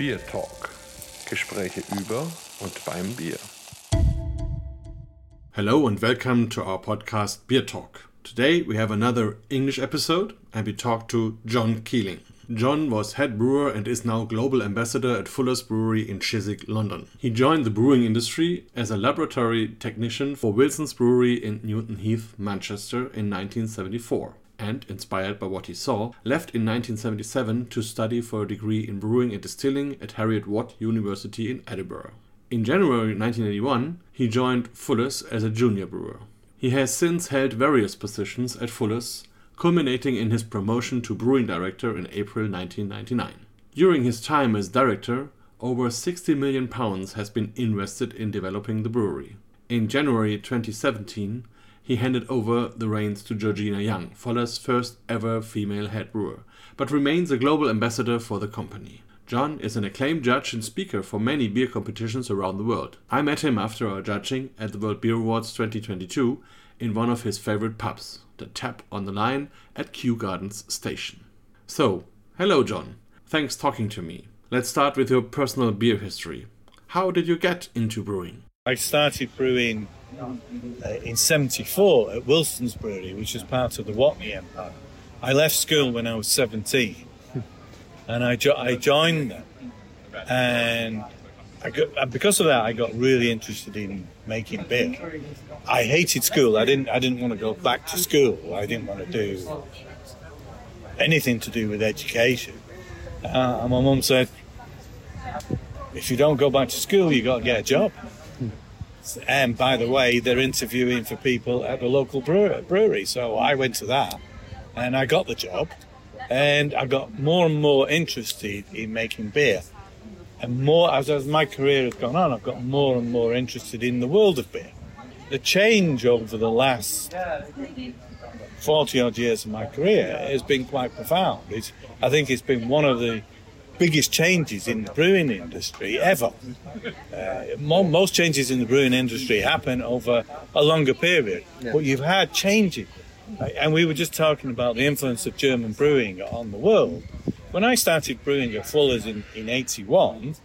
BierTalk. Gespräche über und beim Bier. Hello and welcome to our podcast BierTalk. Today we have another English episode and we talk to John Keeling. John was head brewer and is now global ambassador at Fuller's Brewery in Chiswick, London. He joined the brewing industry as a laboratory technician for Wilson's Brewery in Newton Heath, Manchester in 1974 and, inspired by what he saw, left in 1977 to study for a degree in brewing and distilling at Heriot Watt University in Edinburgh. In January 1981, he joined Fuller's as a junior brewer. He has since held various positions at Fuller's, culminating in his promotion to brewing director in April 1999. During his time as director, over 60 million pounds has been invested in developing the brewery. In January 2017, he handed over the reins to Georgina Young, Fuller's first ever female head brewer, but remains a global ambassador for the company. John is an acclaimed judge and speaker for many beer competitions around the world. I met him after our judging at the World Beer Awards 2022 in one of his favorite pubs, the Tap on the Line at Kew Gardens Station. So, hello John. Thanks talking to me. Let's start with your personal beer history. How did you get into brewing? I started brewing uh, in 74 at Wilson's Brewery, which was part of the Watney Empire. I left school when I was 17 and I, jo- I joined them. And I got, and because of that, I got really interested in making beer. I hated school. I didn't. I didn't want to go back to school. I didn't want to do anything to do with education. Uh, and my mum said, "If you don't go back to school, you got to get a job." And by the way, they're interviewing for people at the local brewery. So I went to that, and I got the job, and I got more and more interested in making beer and more as, as my career has gone on, I've got more and more interested in the world of beer. The change over the last 40 odd years of my career has been quite profound. It's, I think it's been one of the biggest changes in the brewing industry ever. Uh, most changes in the brewing industry happen over a longer period, yeah. but you've had changes. And we were just talking about the influence of German brewing on the world. When I started brewing at Fuller's in, in 81,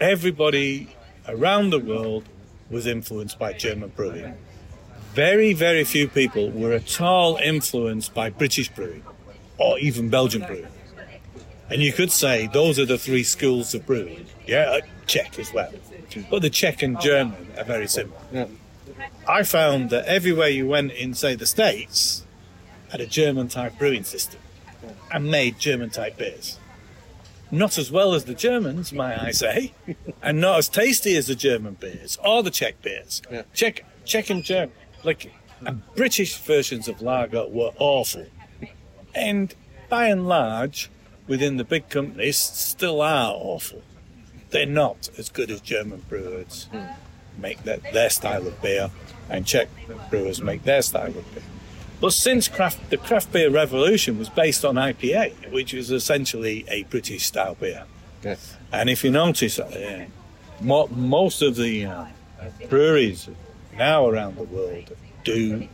everybody around the world was influenced by German brewing. Very, very few people were at all influenced by British brewing or even Belgian brewing. And you could say those are the three schools of brewing. Yeah, uh, Czech as well. But the Czech and German are very similar. Yeah. I found that everywhere you went in, say, the States, had a German type brewing system and made German type beers. Not as well as the Germans, might I say, and not as tasty as the German beers or the Czech beers. Yeah. Czech, Czech and German, like British versions of lager were awful. And by and large, within the big companies, still are awful. They're not as good as German brewers mm. make their, their style of beer, and Czech brewers make their style of beer. But since craft, the craft beer revolution was based on IPA, which is essentially a British style beer. Yes. And if you notice, uh, mo- most of the uh, breweries now around the world do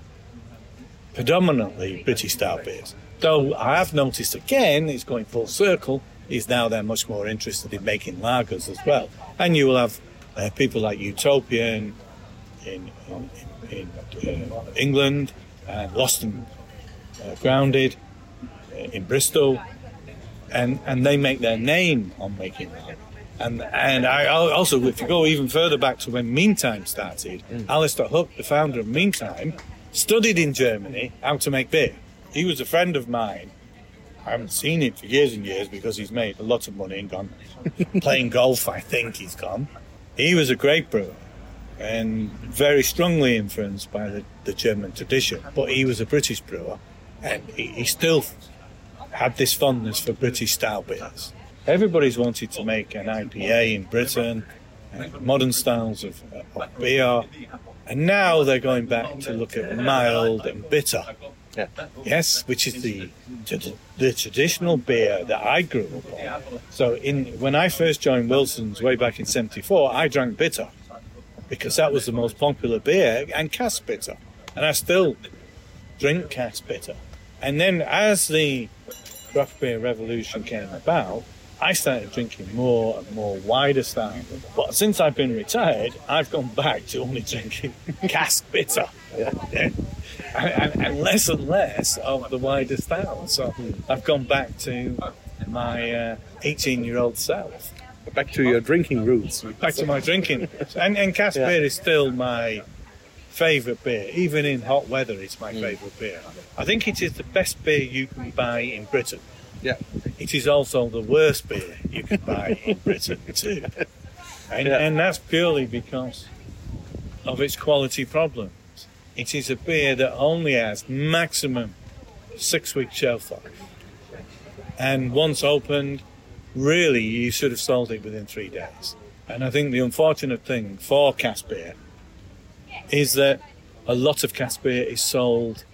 predominantly British style beers. Though I have noticed again, it's going full circle, is now they're much more interested in making lagers as well. And you will have uh, people like Utopian in, in, in, in uh, England, and lost and uh, grounded uh, in Bristol, and and they make their name on making that. And and I also, if you go even further back to when Meantime started, mm. Alastair Hook, the founder of Meantime, studied in Germany how to make beer. He was a friend of mine. I haven't seen him for years and years because he's made a lot of money and gone playing golf. I think he's gone. He was a great brewer and very strongly influenced by the, the German tradition. But he was a British brewer, and he, he still had this fondness for British style beers. Everybody's wanted to make an IPA in Britain, uh, modern styles of, of beer, and now they're going back to look at mild and bitter. Yeah. Yes, which is the, the, the traditional beer that I grew up on. So in when I first joined Wilson's way back in '74, I drank bitter because that was the most popular beer and cask bitter. And I still drink cask bitter. And then as the craft beer revolution came about, I started drinking more and more wider style. But since I've been retired, I've gone back to only drinking cask bitter. Yeah. And, and, and less and less of the wider style. So I've gone back to my uh, 18 year old self. Back to your drinking roots. Back to my drinking. And, and cask Yeah. beer is still my favourite beer. Even in hot weather, it's my mm. favourite beer. I think it is the best beer you can buy in Britain. Yeah. It is also the worst beer you can buy in Britain too. And, Yeah. and that's purely because of its quality problems. It is a beer that only has maximum six week shelf life. And once opened, really you should have sold it within three days. And I think the unfortunate thing for cask beer is that a lot of cask beer is sold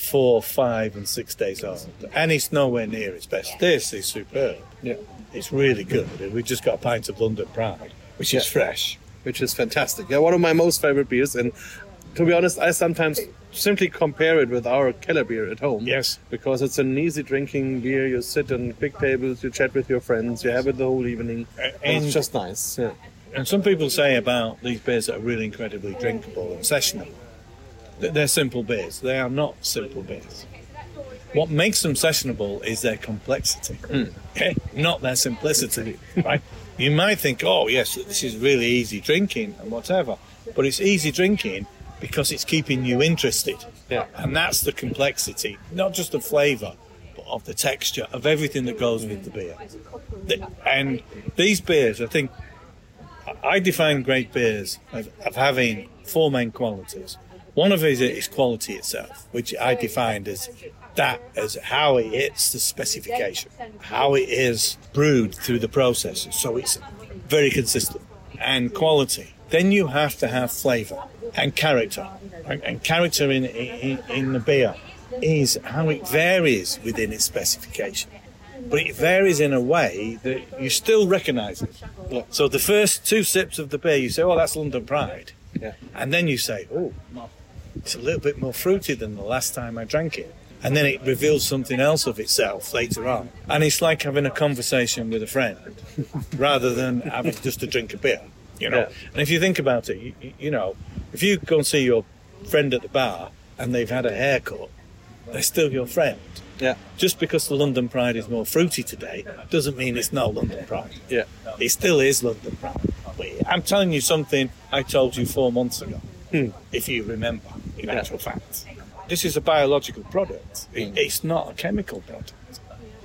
four, five, and six days old, and it's nowhere near its best. This is superb. Yeah. It's really good. We just got a pint of London Pride, which is fresh. which is fantastic. Yeah, one of my most favorite beers. And to be honest, I sometimes simply compare it with our Keller beer at home. Yes. Because it's an easy drinking beer. You sit on big tables, you chat with your friends, you have it the whole evening. And And, it's just nice. Yeah. and some people say about these beers that are really incredibly drinkable and sessionable that they're simple beers. They are not simple beers. What makes them sessionable is their complexity, hmm. okay? not their simplicity. right? You might think, oh yes, this is really easy drinking and whatever, but it's easy drinking because it's keeping you interested. Yeah. And that's the complexity, not just the flavour, but of the texture, of everything that goes with the beer. And these beers, I think, I define great beers of, of having four main qualities. One of these is is quality itself, which I defined as that as how it hits the specification, how it is brewed through the process. So it's very consistent and quality. Then you have to have flavour and character, and, and character in, in in the beer is how it varies within its specification but it varies in a way that you still recognise it. So the first two sips of the beer, you say, "Oh, that's London Pride," Yeah. and then you say, "Oh, it's a little bit more fruity than the last time I drank it." And then it reveals something else of itself later on. And it's like having a conversation with a friend rather than having just a drink of beer, you know. Yeah. And if you think about it, you, you know, if you go and see your friend at the bar and they've had a haircut, they're still your friend. Yeah. Just because the London Pride is more fruity today doesn't mean it's not London Pride. Yeah. It still is London Pride. I'm telling you something I told you four months ago, Hmm. if you remember, in actual fact. This is a biological product. It- hmm. It's not a chemical product.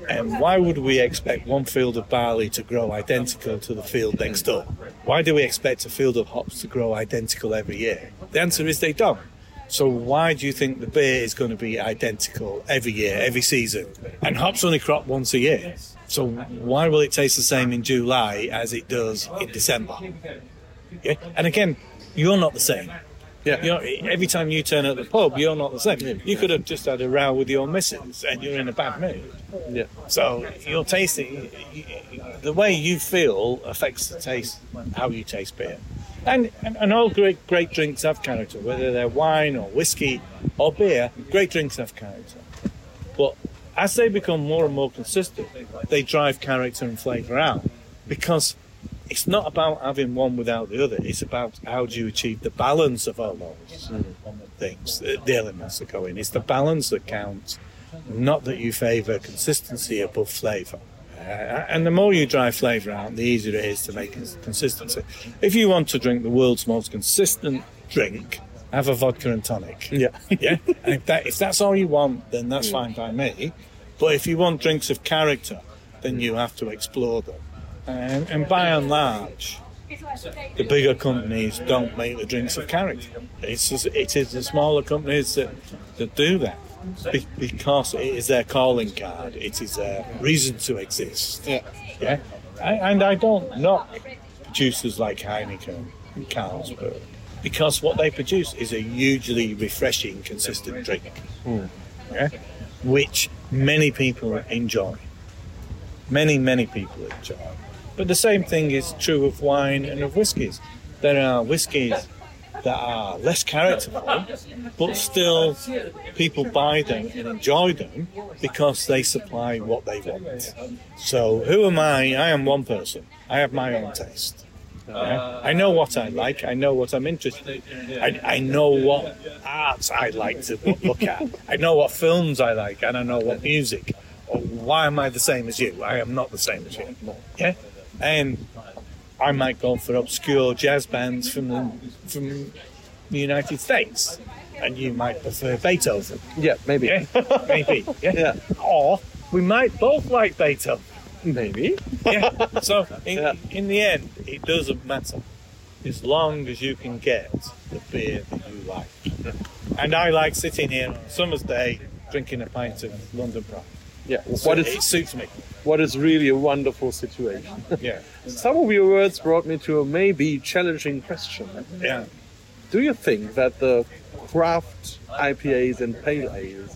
And why would we expect one field of barley to grow identical to the field next door? Why do we expect a field of hops to grow identical every year? The answer is they don't. So why do you think the beer is going to be identical every year, every season? And hops only crop once a year. So why will it taste the same in July as it does in December? Yeah? And again, you're not the same. Yeah. You know, every time you turn at the pub, you're not the same. You could have just had a row with your missus and you're in a bad mood. Yeah. So your tasting, the way you feel affects the taste, how you taste beer. And, and, and all great great drinks have character, whether they're wine or whiskey or beer. Great drinks have character, but as they become more and more consistent, they drive character and flavour out because it's not about having one without the other. It's about how do you achieve the balance of all those things, the, the elements that go in. It's the balance that counts, not that you favour consistency above flavour. Uh, and the more you drive flavour out, the easier it is to make consistency. If you want to drink the world's most consistent drink, have a vodka and tonic. Yeah. yeah. And if that if that's all you want, then that's fine by me. But if you want drinks of character, then you have to explore them. And, and by and large, the bigger companies don't make the drinks of character. It's just, it is the smaller companies that, that do that Be- because it is their calling card. It is their reason to exist. Yeah. Yeah, and and I don't knock producers like Heineken and Carlsberg because what they produce is a hugely refreshing, consistent drink, hmm. yeah? which many people enjoy. Many, many people enjoy. But the same thing is true of wine and of whiskies. There are whiskies that are less characterful, but still people buy them and enjoy them because they supply what they want. So who am I? I am one person. I have my own taste. Yeah? I know what I like. I know what I'm interested in. I, I know what arts I like to look at. I know what films I like, and I know what music. Why am I the same as you? I am not the same as you. Yeah, and I might go for obscure jazz bands from the from the United States, and you might prefer Beethoven. Yeah, maybe. Yeah, maybe. Yeah. Yeah. Or we might both like Beethoven. Maybe. Yeah. So in, Yeah. in the end, it doesn't matter as long as you can get the beer that you like. And I like sitting here on a summer's day drinking a pint of London Pride. Yeah. So What it is suits me. what is really a wonderful situation. Yeah. Some of your words brought me to a maybe challenging question. Yeah. Do you think that the craft IPAs and pale ales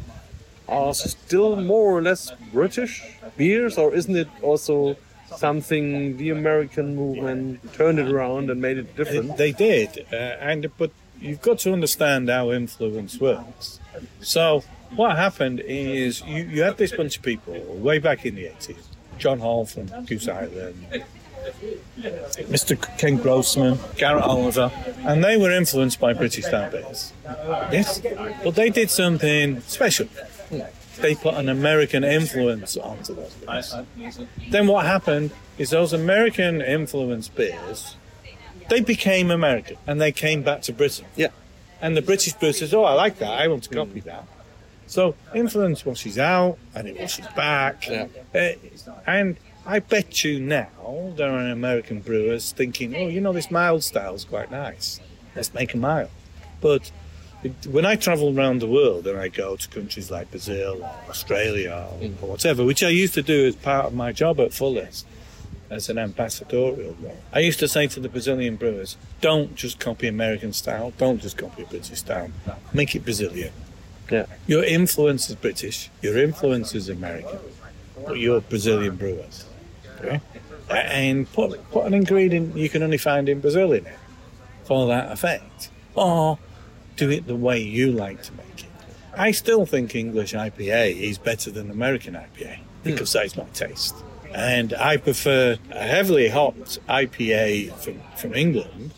are still more or less British beers, or isn't it also something the American movement turned it around and made it different? They did, uh, and but you've got to understand how influence works. So what happened is you, you had this bunch of people way back in the eighties. John Hall from Goose Island, Mr. Ken Grossman, Garrett Oliver, and they were influenced by British beers. Yes, but they did something special. They put an American influence onto those beers. Then what happened is those American influenced beers they became American and they came back to Britain. Yeah. And the British brewer says, Oh, I like that. I want to copy that. So influence washes out and it washes back. Yeah. Uh, and I bet you now there are American brewers thinking, Oh, you know, this mild style is quite nice. Let's make a mild. But when I travel around the world and I go to countries like Brazil or Australia or, or whatever, which I used to do as part of my job at Fuller's, as an ambassadorial role. I used to say to the Brazilian brewers, don't just copy American style, don't just copy British style, make it Brazilian. Yeah. Your influence is British, your influence is American, but you're Brazilian brewers. Okay? And put, put an ingredient you can only find in Brazil in it for that effect. Or do it the way you like to make it. I still think English IPA is better than American IPA because that's my taste. And I prefer a heavily hopped IPA from, from England,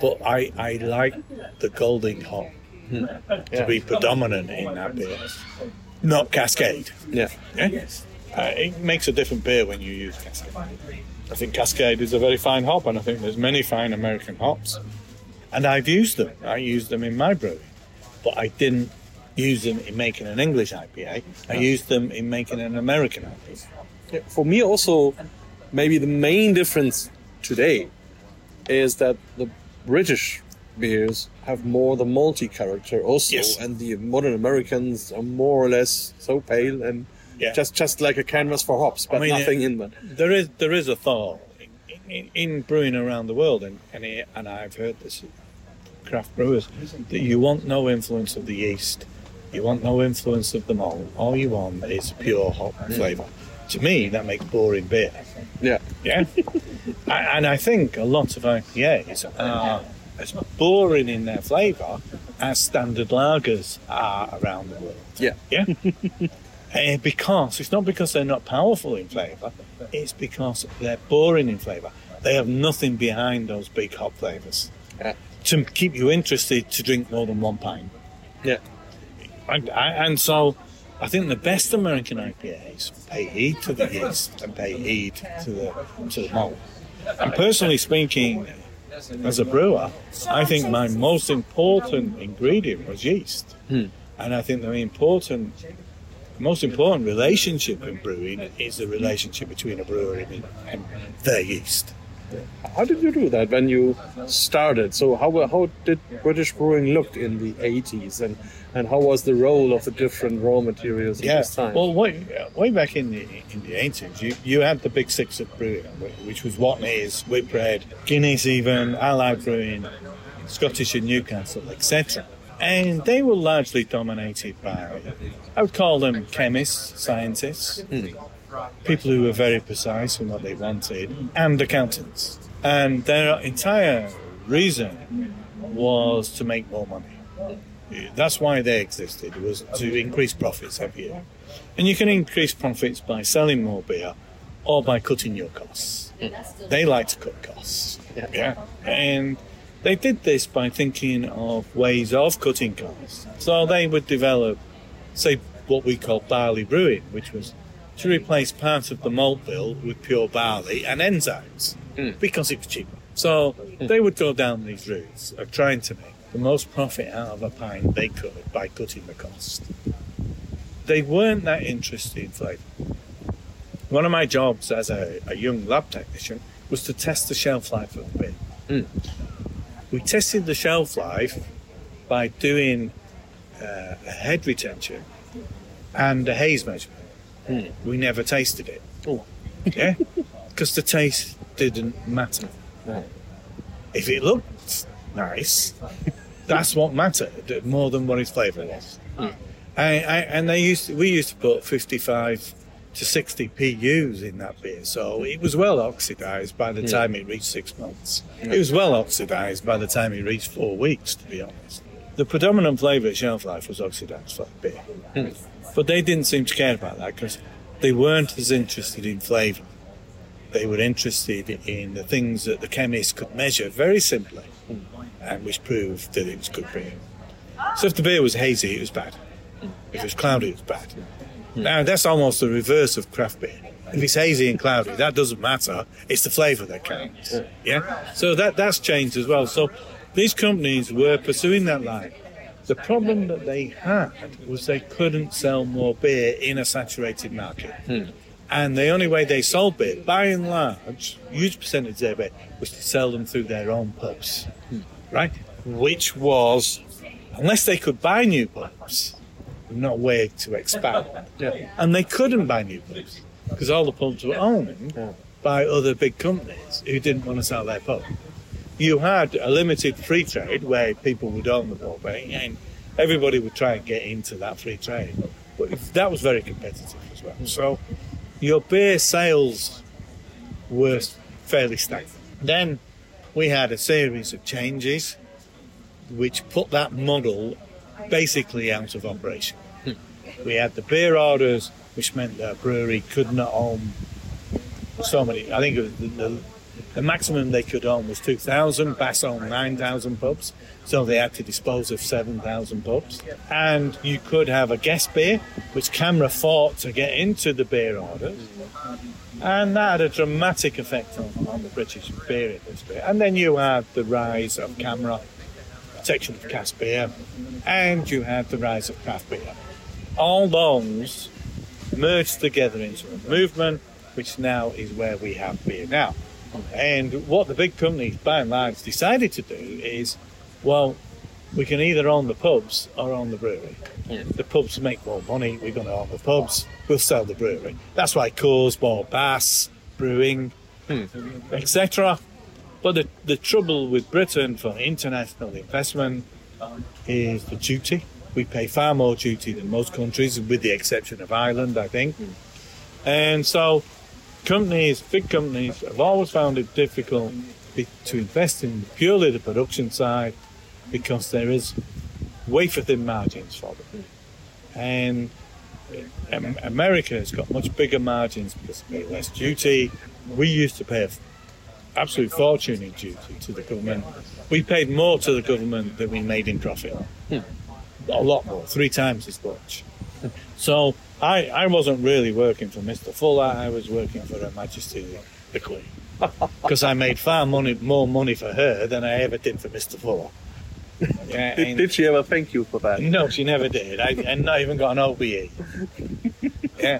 but I, I like the Golding hop to be predominant in that beer, not Cascade. Yeah. Yeah? Uh, it makes a different beer when you use Cascade. I think Cascade is a very fine hop, and I think there's many fine American hops. And I've used them. I used them in my brewing, but I didn't use them in making an English IPA. I used them in making an American IPA. Yeah, For me, also, maybe the main difference today is that the British beers have more the malty character also, Yes. and the modern Americans are more or less so pale and Yeah. just just like a canvas for hops, but mean, nothing in them. There is there is a thought in, in, in brewing around the world, and and, it, and I've heard this craft brewers that you want no influence of the yeast, you want no influence of the malt. All you want is pure hop flavour. To me, that makes boring beer. Yeah, Yeah, I- and I think a lot of IPAs are ah. As boring in their flavour as standard lagers are around the world. yeah, Yeah. Eh, because it's not because they're not powerful in flavour, it's because they're boring in flavour. They have nothing behind those big hop flavours yeah, to keep you interested to drink more than one pint. yeah. And, I- and so I think the best American IPAs pay heed to the yeast and pay heed to the to the malt. And personally speaking, as a brewer, I think my most important ingredient was yeast. Hmm. And I think the important most important relationship in brewing is the relationship between a brewer and, and their yeast. How did you do that when you started? So how how did British brewing look in the 80s, and and how was the role of the different raw materials at Yeah. this time? Well, way, way back in the in the eighties, you, you had the big six of brewing, which was Watney's, Whitbread, Guinness, even Allied Brewing, Scottish and Newcastle, etc. And they were largely dominated by, I would call them chemists, scientists, hmm. People who were very precise in what they wanted, and accountants. And their entire reason was to make more money. That's why they existed, was to increase profits every year. And you can increase profits by selling more beer or by cutting your costs. They like to cut costs. Yeah. And they did this by thinking of ways of cutting costs. So they would develop, say, what we call barley brewing, which was to replace part of the malt bill with pure barley and enzymes because it was cheaper. So they would go down these routes of trying to make the most profit out of a pint they could by cutting the cost. They weren't that interested in flavour. One of my jobs as a, a young lab technician was to test the shelf life of the beer. We tested the shelf life by doing uh, a head retention and a haze measurement. Hmm. We never tasted it. Yeah, because the taste didn't matter. If it looked nice, that's what mattered more than what its flavour was. Hmm. I, I, and they used to, we used to put 55 to 60 PUs in that beer, so it was well oxidised by the hmm. time it reached six months. It was well oxidised by the time it reached four weeks, to be honest. The predominant flavour at shelf life was oxidised flat beer, but they didn't seem to care about that because they weren't as interested in flavour. They were interested in the things that the chemist could measure very simply, and which proved that it was good beer. So if the beer was hazy, it was bad. If it was cloudy, it was bad. Now that's almost the reverse of craft beer. If it's hazy and cloudy, that doesn't matter. It's the flavour that counts. Yeah. So that that's changed as well. So these companies were pursuing that line. The problem that they had was they couldn't sell more beer in a saturated market. Hmm. And the only way they sold beer, by and large, huge percentage of their beer, was to sell them through their own pubs. Hmm. Right? Which was, unless they could buy new pubs, not a way to expand. And they couldn't buy new pubs because all the pubs were owned by other big companies who didn't want to sell their pub. You had a limited free trade where people would own the pub and everybody would try and get into that free trade. But that was very competitive as well. So your beer sales were fairly stagnant. Then we had a series of changes which put that model basically out of operation. Hmm. We had the beer orders, which meant that a brewery could not own so many. I think it was the, the, the maximum they could own was 2,000. Bass owned 9,000 pubs, so they had to dispose of 7,000 pubs. And you could have a guest beer, which CAMRA fought to get into the beer orders. And that had a dramatic effect on, on the British beer industry. And then you had the rise of CAMRA, protection of cask beer, and you had the rise of craft beer. All those merged together into a movement, which now is where we have beer now. And what the big companies, by and large, decided to do is, well, we can either own the pubs or own the brewery. The pubs make more money. We're going to own the pubs. We'll sell the brewery. That's why Coors bought Bass Brewing, hmm. etc. But the, the trouble with Britain for international investment is the duty. We pay far more duty than most countries, with the exception of Ireland, I think. Hmm. And so, companies, big companies, have always found it difficult to invest in purely the production side because there is wafer thin margins for them. And um, America has got much bigger margins because they pay less duty. We used to pay an absolute fortune in duty to the government. We paid more to the government than we made in profit. A lot more, three times as much. So I, I wasn't really working for Mr. Fuller, I was working for Her Majesty the Queen. Because I made far money, more money for her than I ever did for Mr. Fuller. Yeah, Did, did she ever thank you for that? no, she never did. I, and not even got an OBE. yeah,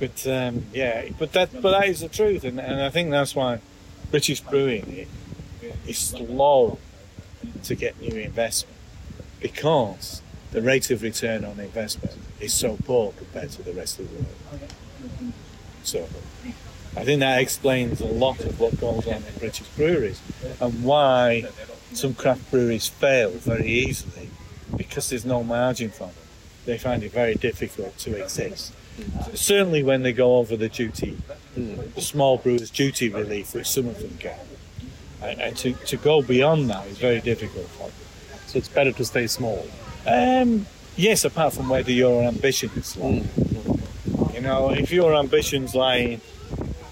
but um, yeah, but that but that is the truth, and, and I think that's why British brewing is slow to get new investment because the rate of return on investment is so poor compared to the rest of the world. So I think that explains a lot of what goes on in British breweries and why some craft breweries fail very easily because there's no margin for them. They find it very difficult to exist. Certainly when they go over the duty, the small brewers duty relief, which some of them get. And, and to, to go beyond that is very difficult for them. So it's better to stay small. Um, yes, apart from whether your ambitions lie. You know, if your ambitions lie in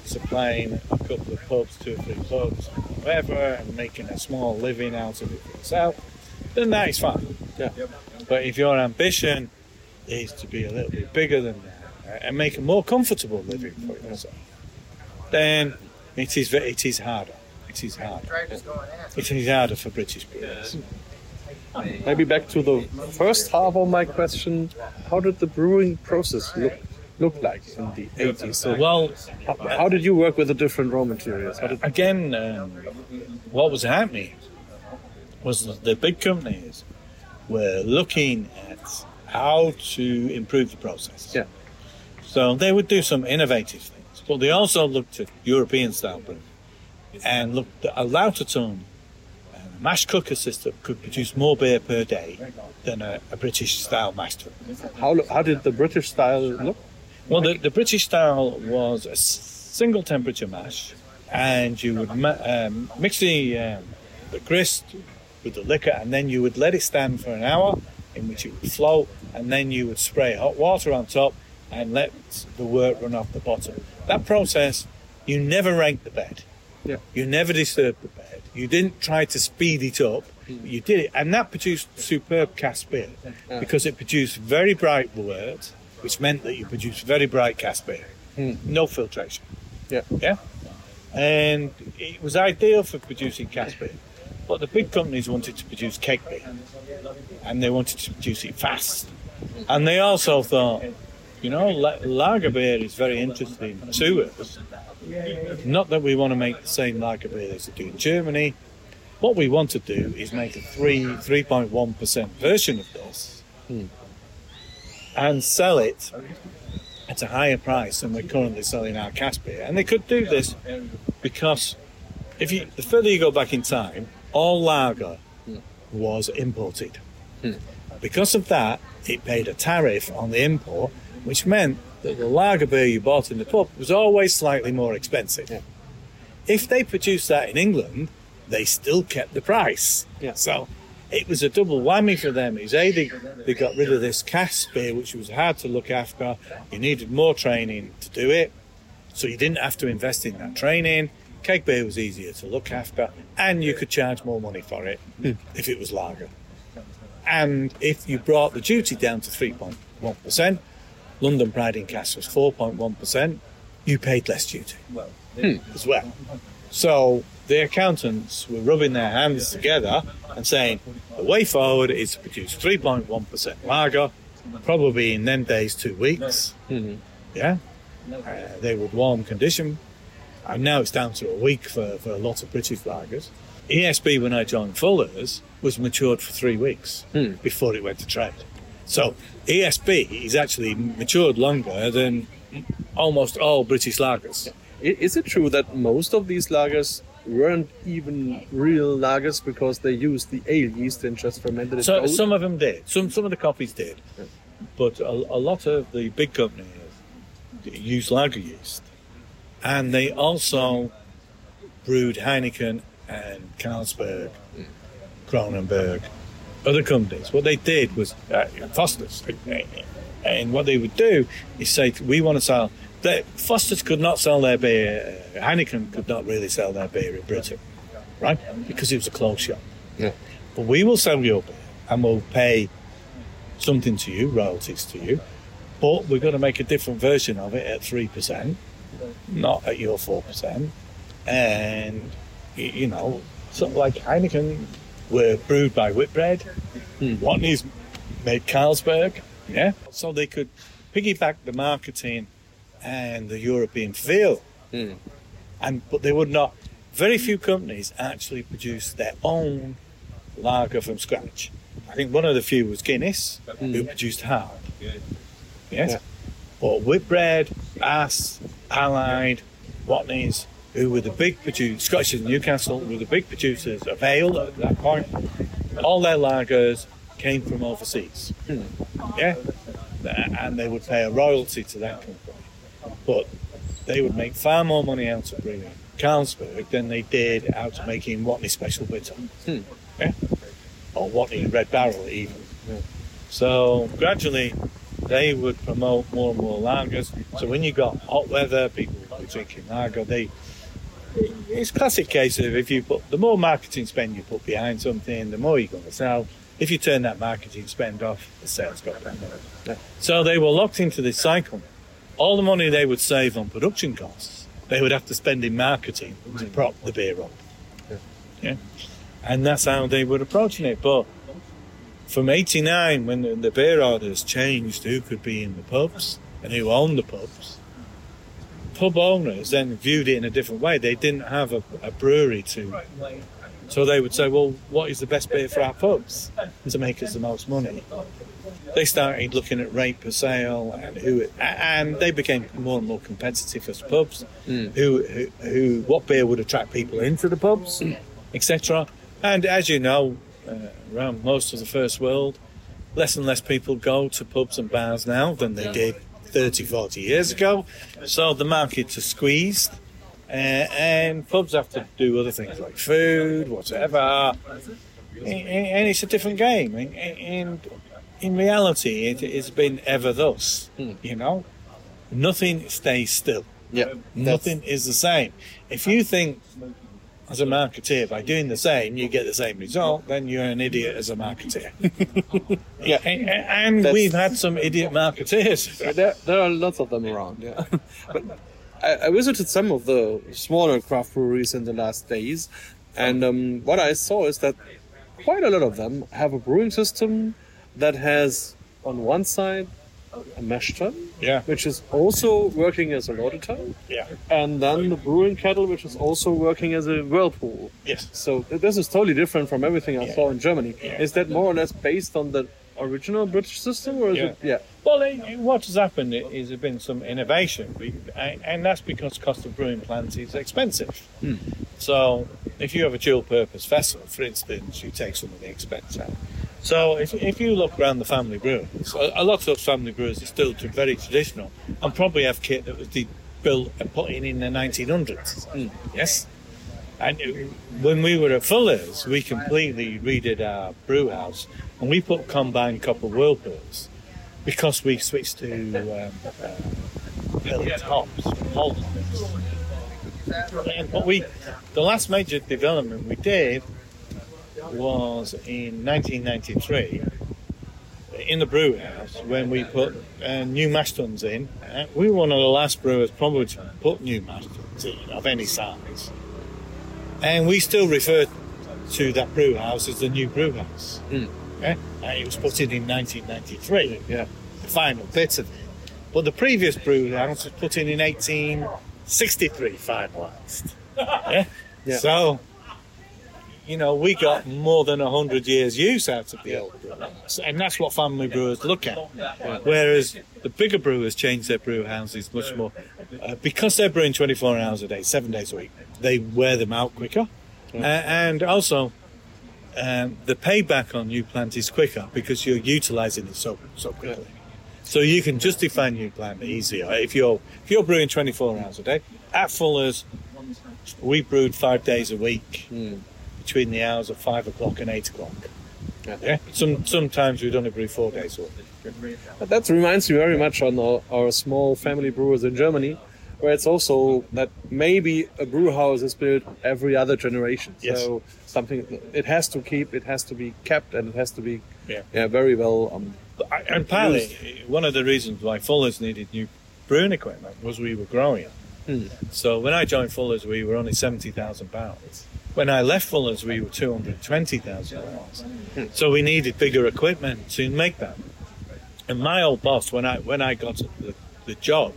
supplying a couple of pubs, two or three pubs, whatever, and making a small living out of it for yourself, then that is fine. Yeah. But if your ambition is to be a little bit bigger than that uh, and make a more comfortable living for yourself, then it is it is harder. It is harder. It is harder for British brewers. Maybe back to the first half of my question. How did the brewing process look look like in the 80s? So Well, how, how did you work with the different raw materials? Again, um, what was happening was that the big companies were looking at how to improve the process. Yeah. So they would do some innovative things, but they also looked at European style brewing and looked at a lauter tun mash cooker system could produce more beer per day than a, a British style mash tun. how, how did the British style look? Well, the, the British style was a s- single temperature mash, and you would ma- um, mix the, um, the grist with the liquor, and then you would let it stand for an hour, in which it would float, and then you would spray hot water on top and let the wort run off the bottom. That process, you never raked the bed. Yeah. You never disturbed the bed. You didn't try to speed it up. You did it, and that produced superb cask beer because it produced very bright wort, which meant that you produced very bright cask beer. Hmm. No filtration. Yeah. Yeah. And it was ideal for producing cask beer. But the big companies wanted to produce keg beer. And they wanted to produce it fast. And they also thought, you know, lager beer is very interesting to us. Not that we want to make the same lager beer as they do in Germany. What we want to do is make a 3, 3.1% version of this and sell it at a higher price than we're currently selling our cask beer. And they could do this because if you the further you go back in time, all lager was imported. Because of that, it paid a tariff on the import, which meant that the lager beer you bought in the pub was always slightly more expensive. If they produced that in England, they still kept the price. Yeah. So it was a double whammy for them. Was A, they, they got rid of this cask beer, which was hard to look after. You needed more training to do it. So you didn't have to invest in that training. Keg beer was easier to look after, and you could charge more money for it hmm. if it was lager. And if you brought the duty down to 3.1%, London Pride in Cask was 4.1%, you paid less duty hmm. as well. So the accountants were rubbing their hands together and saying the way forward is to produce 3.1% lager, probably in them days two weeks. Mm-hmm. Yeah, uh, they would warm condition, and now it's down to a week for, for a lot of British lagers. ESB, when I joined Fuller's, was matured for three weeks hmm. before it went to trade. So ESB is actually matured longer than almost all British lagers. Is it true that most of these lagers weren't even real lagers because they used the ale yeast and just fermented it? So some of them did. Some some of the coffees did, but a, a lot of the big companies use lager yeast, and they also brewed Heineken and Carlsberg, mm. Kronenbourg, other companies. What they did was uh, Foster's, and what they would do is say, "We want to sell." They, Foster's could not sell their beer. Heineken could not really sell their beer in Britain, right? Because it was a closed shop. Yeah. But we will sell your beer and we'll pay something to you, royalties to you. But we're going to make a different version of it at 3%, not at your 4%. And, you know, sort of like Heineken were brewed by Whitbread. Hmm. Watney's made Carlsberg. Yeah. So they could piggyback the marketing and the European feel. Hmm. And but they would not. Very few companies actually produce their own lager from scratch. I think one of the few was Guinness, hmm. who produced Harp. Yes. Yeah. But Whitbread, Bass, Allied, Watney's, who were the big producers, Scottish and Newcastle were the big producers of ale at that point. All their lagers came from overseas. Hmm. Yeah. And they would pay a royalty to that company. But they would make far more money out of brewing Carlsberg than they did out of making Watney Special Bitter. Hmm. Yeah? Or Watney Red Barrel, even. Hmm. So gradually, they would promote more and more lagers. So when you got hot weather, people were drinking lager. They it's a classic case of if you put the more marketing spend you put behind something, the more you're going to sell. If you turn that marketing spend off, the sales go down. So they were locked into this cycle. All the money they would save on production costs, they would have to spend in marketing to mm. prop the beer up. Yeah. And that's how they were approaching it. But from 89, when the, the beer orders changed, who could be in the pubs and who owned the pubs, pub owners then viewed it in a different way. They didn't have a, a brewery to. So they would say, well, what is the best beer for our pubs to make us the most money? They started looking at rate per sale and who, and they became more and more competitive as pubs. Who, who, who, what beer would attract people into the pubs, etc. And as you know, uh, around most of the first world, less and less people go to pubs and bars now than they did 30, 40 years ago. So the markets are squeezed, uh, and pubs have to do other things like food, whatever. And, and it's a different game. And, and in reality, it, it's been ever thus. You know, nothing stays still. Yeah. Nothing is the same. If you think as a marketeer by doing the same you get the same result, then you're an idiot as a marketeer. yeah, and, and That's- we've had some idiot marketeers. There, there are lots of them around, yeah. but I, I visited some of the smaller craft breweries in the last days, and um, what I saw is that quite a lot of them have a brewing system that has, on one side, a mash tun, Yeah, which is also working as a lauter tun, yeah, and then the brewing kettle, which is also working as a whirlpool. yes. So this is totally different from everything I Yeah. saw in Germany. Yeah. Is that more or less based on the original British system, or is Yeah. it? Yeah. Well, it, what has happened is there's been some innovation, and that's because cost of brewing plants is expensive. Hmm. So, if you have a dual purpose vessel, for instance, you take some of the expense out. So, if, if you look around the family breweries, a, a lot of those family brewers are still very traditional and probably have kit that was de- built and put in in the 1900s. Hmm. Yes? And uh, when we were at Fuller's, we completely redid our brew house and we put combined copper whirlpools because we switched to um, uh, pellet hops, Holden. And what we, the last major development we did was in 1993 in the brew house when we put uh, new mash tuns in. Uh, we were one of the last brewers probably to put new mash tuns in of any size. And we still refer to that brew house as the new brew house. Hmm. Yeah? And it was put in in 1993 Yeah. the final bit of it. But the previous brew house was put in in 1863, finalised. Yeah? Yeah. So, you know, we got more than 100 years' use out of the old brew house. And that's what family brewers look at. Whereas the bigger brewers change their brew houses much more. Uh, because they're brewing 24 hours a day, seven days a week, they wear them out quicker. Uh, and also, um, the payback on new plant is quicker because you're utilizing it so so quickly. So you can justify new plant easier if you're if you're brewing 24 hours a day. At Fuller's, we brewed five days a week between the hours of five o'clock and eight o'clock. Yeah. Some sometimes we'd only brew four days. But that reminds me very much on our, our small family brewers in Germany, where it's also that maybe a brew house is built every other generation. Yes. So something it has to keep, it has to be kept, and it has to be Yeah. very well. Um, I- And partly, one of the reasons why Fuller's needed new brewing equipment was we were growing. So when I joined Fuller's, we were only 70,000 pounds. When I left Fuller's, we were 220,000 pounds. So we needed bigger equipment to make that. And my old boss, when I when I got the, the job,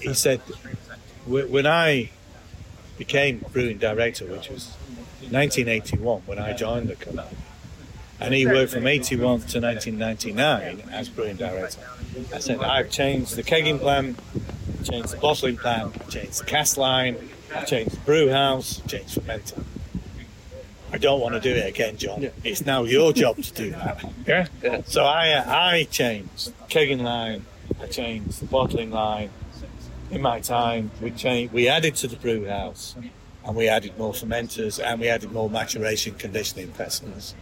he said, when I became brewing director, which was 1981, when I joined the company, and he worked from 81 to 1999 as brewing director. I said, I've changed the kegging plan, changed the bottling plan, changed the cask line, changed the brew house, changed fermenter. I don't want to do it again, John. It's now your job to do that. Yeah. Yeah. So I, uh, I changed kegging line, I changed the bottling line. In my time, we changed, we added to the brew house. and we added more fermenters, and we added more maturation conditioning vessels.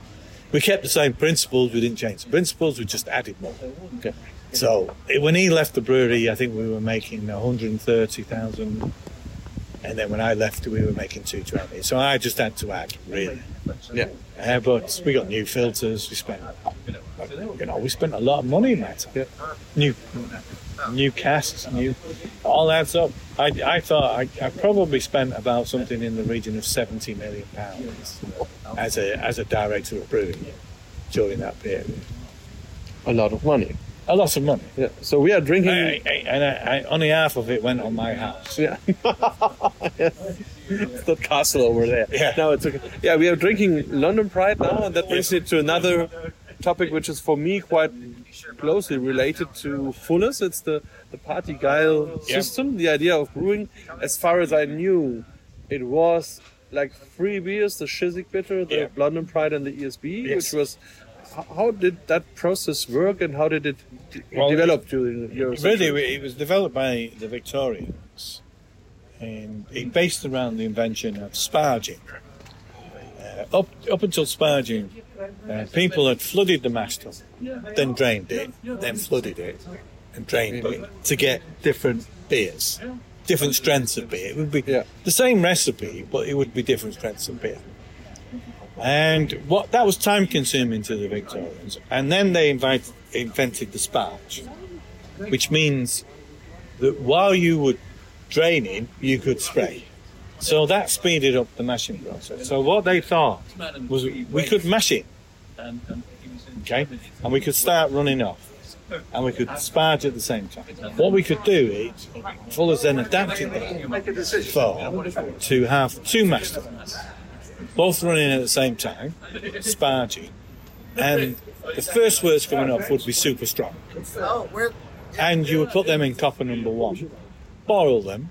We kept the same principles. We didn't change the principles. We just added more. Okay. So when he left the brewery, I think we were making 130,000, and then when I left, we were making 220. So I just had to add, really. Yeah. Uh, but we got new filters. We spent, you know, we spent a lot of money in that. Yeah. New, new casts, new, all adds up. I, I thought I, I probably spent about something in the region of 70 million pounds as a as a director of brewing during that period. A lot of money. Oh, a lot of money. Yeah. So we are drinking. I, I, and I, only half of it went on my house. Yeah. it's that castle over there. Yeah. No, it's okay. Yeah, we are drinking London Pride now, and that brings me to another topic which is for me quite closely related to Fullers. It's the, the parti-gyle Yeah. system, the idea of brewing. As far as I knew, it was like three beers, the Chiswick Bitter, the Yeah. London Pride, and the ESB, Yes. which was. How did that process work, and how did it Well, develop during your Really, it was developed by the Victorians, and it based around the invention of sparging. Uh, up up until sparging, uh, people had flooded the mash tun, then drained it, then flooded it, and drained it to get different beers, different strengths of beer. It would be Yeah. the same recipe, but it would be different strengths of beer. And what that was time consuming to the Victorians. And then they invite, invented the sparge, which means that while you were draining, you could spray. So that speeded up the mashing process. So what they thought was we could mash it, okay, and we could start running off, and we could sparge at the same time. What we could do is, Fuller's then adapted that for to have two mash both running at the same time, sparging, and the first worts coming off would be super strong and you would put them in copper number one, boil them,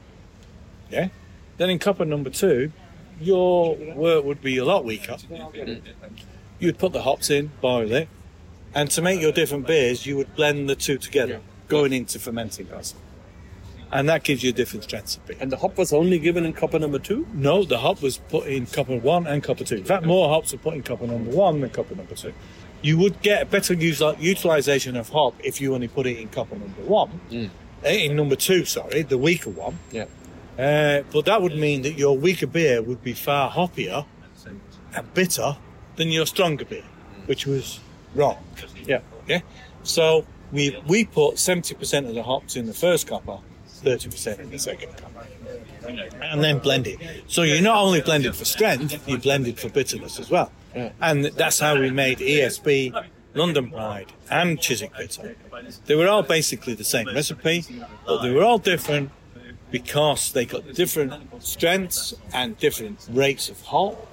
yeah. Then in copper number two, your wort would be a lot weaker. You'd put the hops in, boil it, and to make your different beers, you would blend the two together, going into fermenting process, and that gives you a different strengths of beer. And the hop was only given in copper number two? No, the hop was put in copper one and copper two. In fact, more hops were put in copper number one than copper number two. You would get a better use, utilization of hop if you only put it in copper number one. Eh, In number two, sorry, the weaker one. Yeah. Uh, but that would mean that your weaker beer would be far hoppier and bitter than your stronger beer, which was wrong. Yeah. Yeah. So we we put seventy percent of the hops in the first copper, thirty percent in the second and then blend it. So you not only blended for strength, you blended for bitterness as well. Yeah. And that's how we made ESB, London Pride, and Chiswick Bitter. They were all basically the same recipe, but they were all different because they got different strengths and different rates of hop.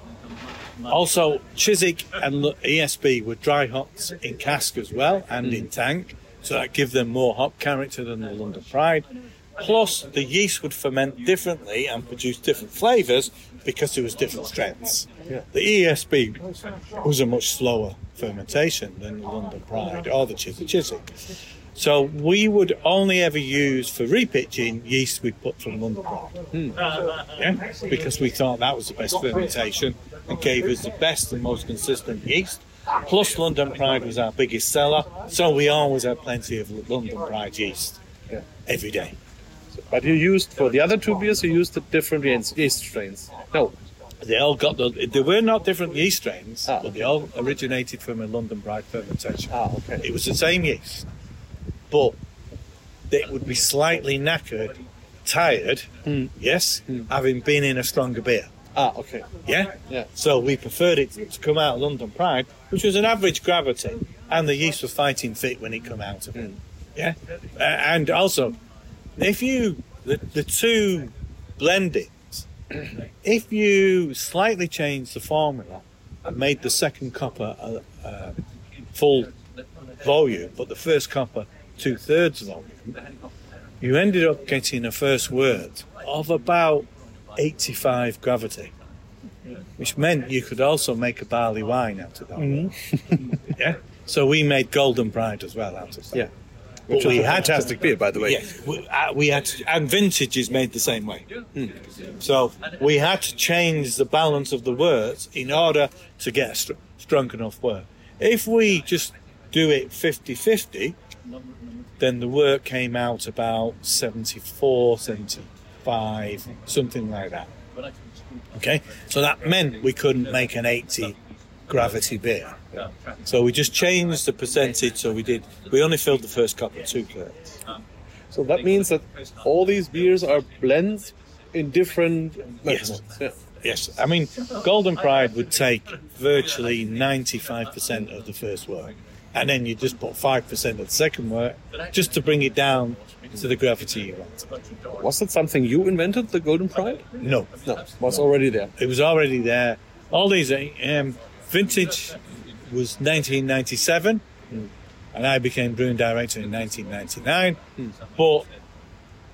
Also, Chiswick and ESB were dry hops in cask as well and in mm. tank, so that give them more hop character than the London Pride. Plus, the yeast would ferment differently and produce different flavours because there was different strengths. The ESB was a much slower fermentation than the London Pride or the Chiswick Chiswick. So we would only ever use for repitching yeast we'd put from London Pride. Hmm. Yeah? Because we thought that was the best fermentation and gave us the best and most consistent yeast. Plus, London Pride was our biggest seller, so we always had plenty of London Pride yeast Yeah. every day. But you used for the other two beers, you used the different yeast yeast strains. No. They all got the. They were not different yeast strains, Ah. but they all originated from a London Pride fermentation. Ah, okay. It was the same yeast, but it would be slightly knackered, tired. Yes, having been in a stronger beer. Ah, okay. Yeah? Yeah. So we preferred it to come out of London Pride, which was an average gravity, and the yeast was fighting fit when it come out of it. Yeah? Uh, and also, if you, the, the two blendings, if you slightly changed the formula and made the second copper a, a full volume, but the first copper two thirds volume, you ended up getting a first wort of about 85 gravity, which meant you could also make a barley wine out of that. Mm-hmm. yeah. So we made Golden Pride as well out of that. Yeah. Which is a fantastic beer, by the way. Yeah, we, uh, we had to, and vintage is made the same way. So we had to change the balance of the worts in order to get a str- strong enough wort. If we just do it 50-50, then the wort came out about 74, 75, something like that. Okay, so that meant we couldn't make an 80 gravity beer. So we just changed the percentage. So we did. We only filled the first cup with two thirds. So that means that all these beers are blends in different Yes. Yeah. Yes, I mean Golden Pride would take virtually ninety-five percent of the first wort, and then you just put five percent of the second wort, just to bring it down to the gravity you want. Was it something you invented, the Golden Pride? No, No, was already there. it was already there. All these um, vintage was 1997, and I became brewing director in 1999. But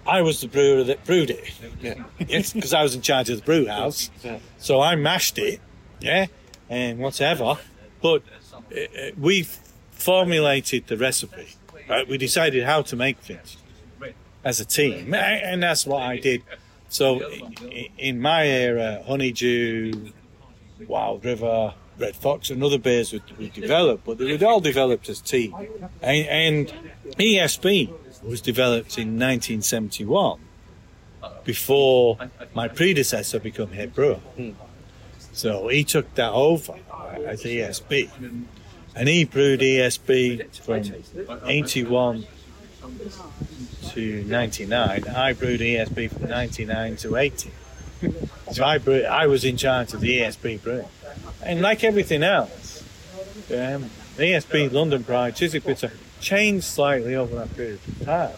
I was the brewer that brewed it. Yeah. Yes, because I was in charge of the brew house. Yeah. So I mashed it, yeah, and whatever. But uh, uh, we formulated the recipe. Right? We decided how to make things as a team, and that's what I did. So in my era, Honeydew, Wild River, Red Fox, and other beers would, would develop, but they were all developed as team. And, and ESB was developed in 1971 before my predecessor became head brewer. So he took that over as ESB. And he brewed ESB from 81 to 99. I brewed ESB from 99 to 80. So I, brewed, I was in charge of the ESB brewing. And like everything else, um, ESB London Pride, Chiswick Bitter changed slightly over that period of time.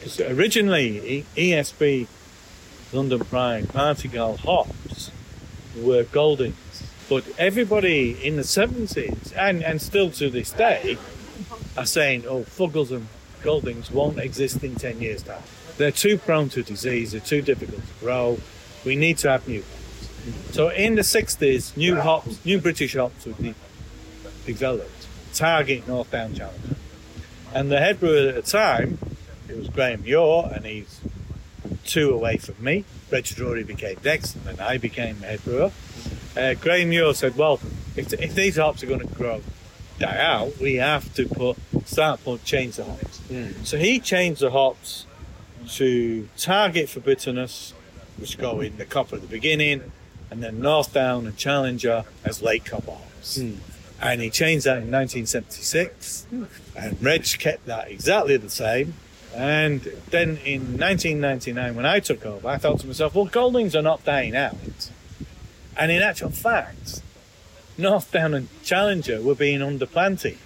Because originally, E- ESB London Pride Martingale hops were Goldings. But everybody in the 70s, and, and still to this day, are saying, oh, Fuggles and Goldings won't exist in 10 years' time. They're too prone to disease, they're too difficult to grow. We need to have new. So in the 60s, new hops, new British hops were de- developed, target North Down Challenger. And the head brewer at the time, it was Graham Yore, and he's two away from me. Richard Drury became next, and then I became head brewer. Uh, Graham Yore said, "Well, if, if these hops are going to grow, die out, we have to put start put change the hops." So he changed the hops to target for bitterness, which go in the copper at the beginning, and then North Down and Challenger as late copper hops. Hmm. And he changed that in 1976, and Reg kept that exactly the same. And then in 1999, when I took over, I thought to myself, well, Goldings are not dying out. And in actual fact, North Down and Challenger were being underplanted.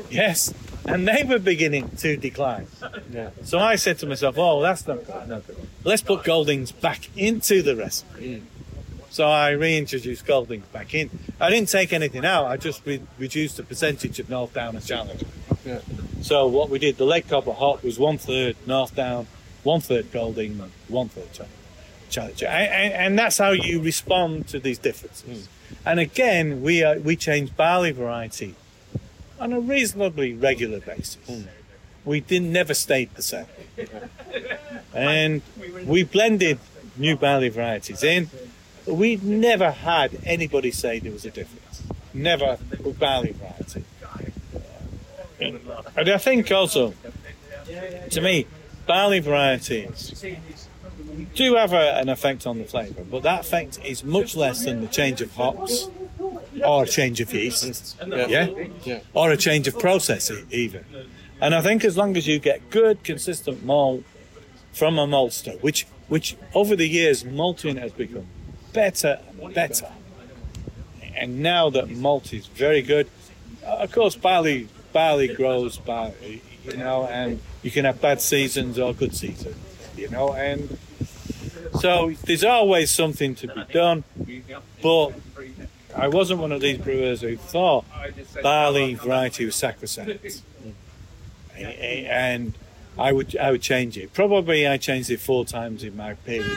yes. And they were beginning to decline. Yeah. So I said to myself, oh, that's not good. Let's put Goldings back into the recipe. Hmm. So I reintroduced Goldings back in. I didn't take anything out. I just re- reduced the percentage of North Down and Challenger. Yeah. So what we did, the leg copper hop was one third North Down, one third Golding, one third Ch- Challenger, and, and, and that's how you respond to these differences. And again, we uh, we change barley variety on a reasonably regular basis. We didn't never stayed the same, and we blended new barley varieties in. But we never had anybody say there was a difference. Never with barley variety. And I think also, to me, barley varieties do have a, an effect on the flavour, but that effect is much less than the change of hops or a change of yeast, yeah, Yeah. or a change of process even. And I think as long as you get good, consistent malt from a maltster, which which over the years malting has become better and better, and now that malt is very good, uh, of course barley barley grows barley, you know, and you can have bad seasons or good seasons, you know, and so there's always something to be done, but I wasn't one of these brewers who thought barley variety was sacrosanct, and I would I would change it. Probably I changed it four times in my period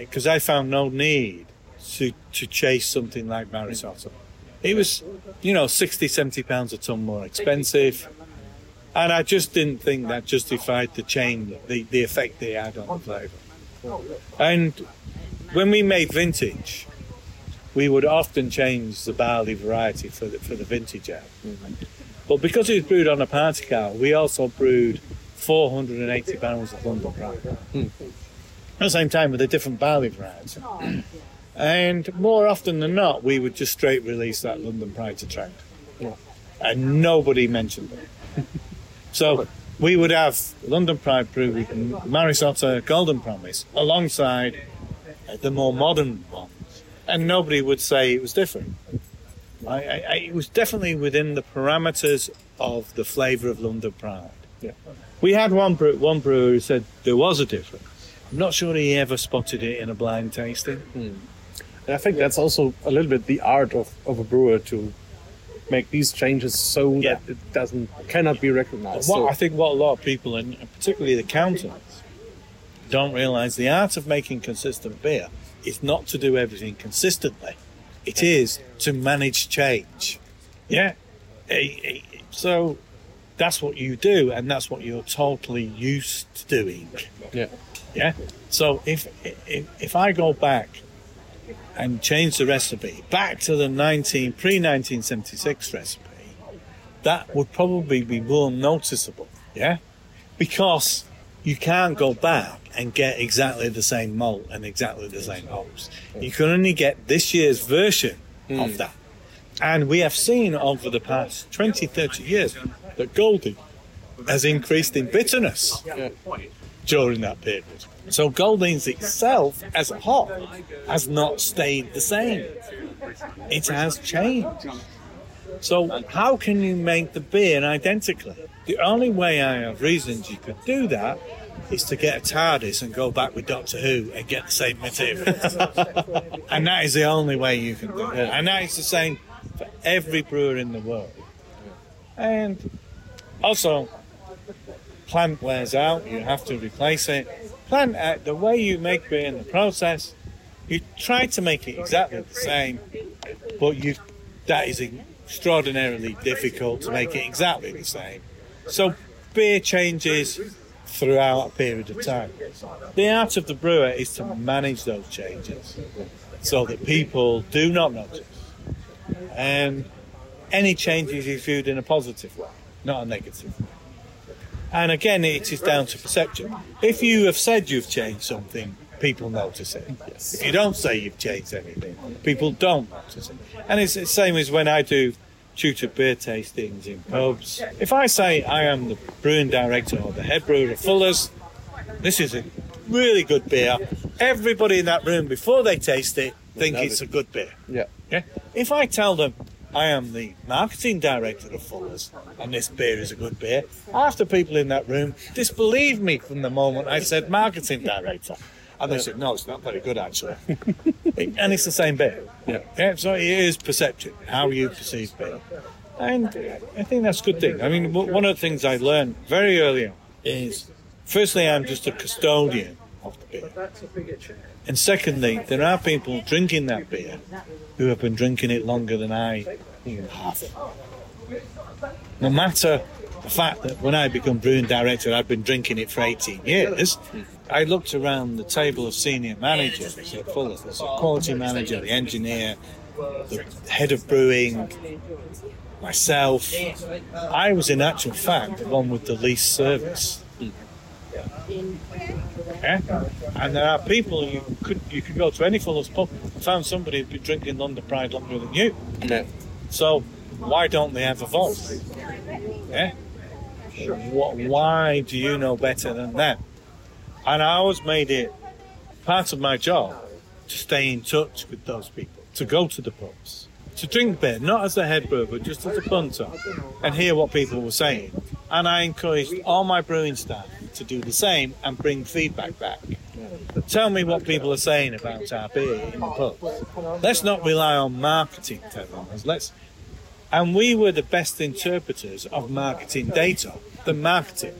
because I found no need to to chase something like Maris Otter. Mm. It was, you know, 60, 70 pounds a ton more expensive. And I just didn't think that justified the change, the, the effect they had on the flavour. And when we made vintage, we would often change the barley variety for the, for the vintage ale. Mm-hmm. But because it was brewed on a party car, we also brewed 480 barrels of London Pride. Mm. At the same time, with a different barley variety. And more often than not, we would just straight release that London Pride to trade. And nobody mentioned it. so we would have London Pride brewed with Maris Otter Golden Promise alongside the more modern ones. And nobody would say it was different. I, I, I, it was definitely within the parameters of the flavour of London Pride. Yeah. We had one, brew, one brewer who said there was a difference. I'm not sure he ever spotted it in a blind tasting. Hmm. And I think that's also a little bit the art of, of a brewer to make these changes so Yeah. that it doesn't cannot be recognized. What So- I think what a lot of people, and particularly the accountants, don't realise the art of making consistent beer is not to do everything consistently. It is to manage change. Yeah. So that's what you do, and that's what you're totally used to doing. yeah. Yeah. So if if, if I go back and change the recipe back to the 19 pre 1976 recipe, that would probably be more noticeable. Yeah. Because you can't go back and get exactly the same malt and exactly the same hops. You can only get this year's version of hmm. that. And we have seen over the past 20, 30 years that Goldie has increased in bitterness during that period. So Goldings itself as a hop has not stayed the same. It has changed. So how can you make the beer identically? The only way I have reasons you could do that is to get a TARDIS and go back with Doctor Who and get the same material. and that is the only way you can do it. And that is the same for every brewer in the world. And also, plant wears out, you have to replace it. Plant, uh, the way you make beer in the process, you try to make it exactly the same, but you that is extraordinarily difficult to make it exactly the same. So beer changes throughout a period of time. The art of the brewer is to manage those changes so that people do not notice. And any changes is viewed in a positive way, not a negative. And again, it is down to perception. If you have said you've changed something, people notice it. If you don't say you've changed anything, people don't notice it. And it's the same as when I do tutor beer tastings in pubs. If I say I am the brewing director or the head brewer of Fuller's, this is a really good beer. Everybody in that room, before they taste it, think it's a good beer. Yeah. Yeah. If I tell them I am the marketing director of Fuller's and this beer is a good beer, half the people in that room disbelieved me from the moment I said marketing director. And they said, no, it's not very good actually. and it's the same beer. Yeah. Yeah, so it is perception, how you perceive beer. And I think that's a good thing. I mean, one of the things I learned very early on is firstly, I'm just a custodian of the beer. And secondly, there are people drinking that beer who have been drinking it longer than I have. No matter the fact that when I become brewing director, I've been drinking it for 18 years, I looked around the table of senior managers at Fuller's, the quality manager, the engineer, the head of brewing, myself. I was in actual fact the one with the least service. Yeah? And there are people you could you could go to any Fuller's pub and find somebody who'd been drinking London Pride longer than you. Yeah. So why don't they have a voice? Yeah. What, why do you know better than them? And I always made it part of my job to stay in touch with those people, to go to the pubs, to drink beer, not as a head brewer, but just as a punter, and hear what people were saying. And I encouraged all my brewing staff to do the same and bring feedback back. Tell me what people are saying about our beer in the pubs. Let's not rely on marketing telling us. Let's and we were the best interpreters of marketing data than marketing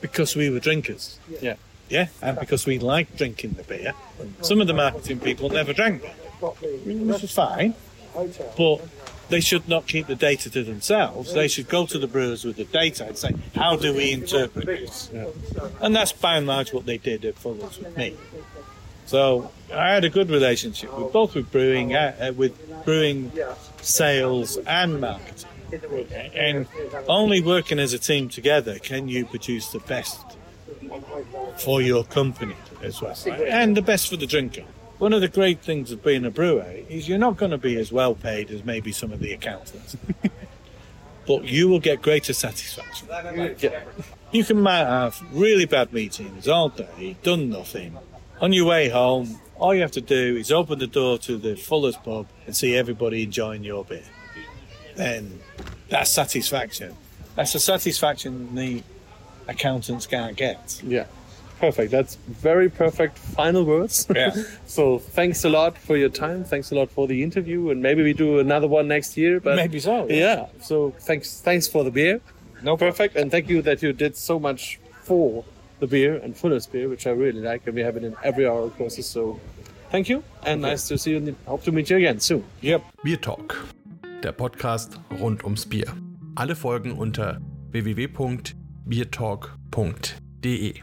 because we were drinkers. Yeah. Yeah, and because we liked drinking the beer. Some of the marketing people never drank beer, which was fine. But they should not keep the data to themselves. They should go to the brewers with the data and say, how do we interpret this? And that's by and large what they did at Fuller's with me. So I had a good relationship with both with brewing, uh, with brewing sales and marketing. And only working as a team together can you produce the best for your company as well, and the best for the drinker. One of the great things of being a brewer is you're not going to be as well paid as maybe some of the accountants, but you will get greater satisfaction. You can might have really bad meetings all day, done nothing. On your way home, all you have to do is open the door to the Fuller's pub and see everybody enjoying your beer. Then that's satisfaction. That's a satisfaction the accountants can't get. Yeah. Perfect. That's very perfect final words. Yeah. so thanks a lot for your time. Thanks a lot for the interview, and maybe we do another one next year. But Maybe so. Yeah. So thanks. Thanks for the beer. No Perfect. And thank you that you did so much for the beer and Fuller's beer, which I really like, and we have it in every hour courses. So thank you, and nice to see you. And hope to meet you again soon. Yep. BierTalk, der Podcast rund ums Bier. Alle Folgen unter www.biertalk.de.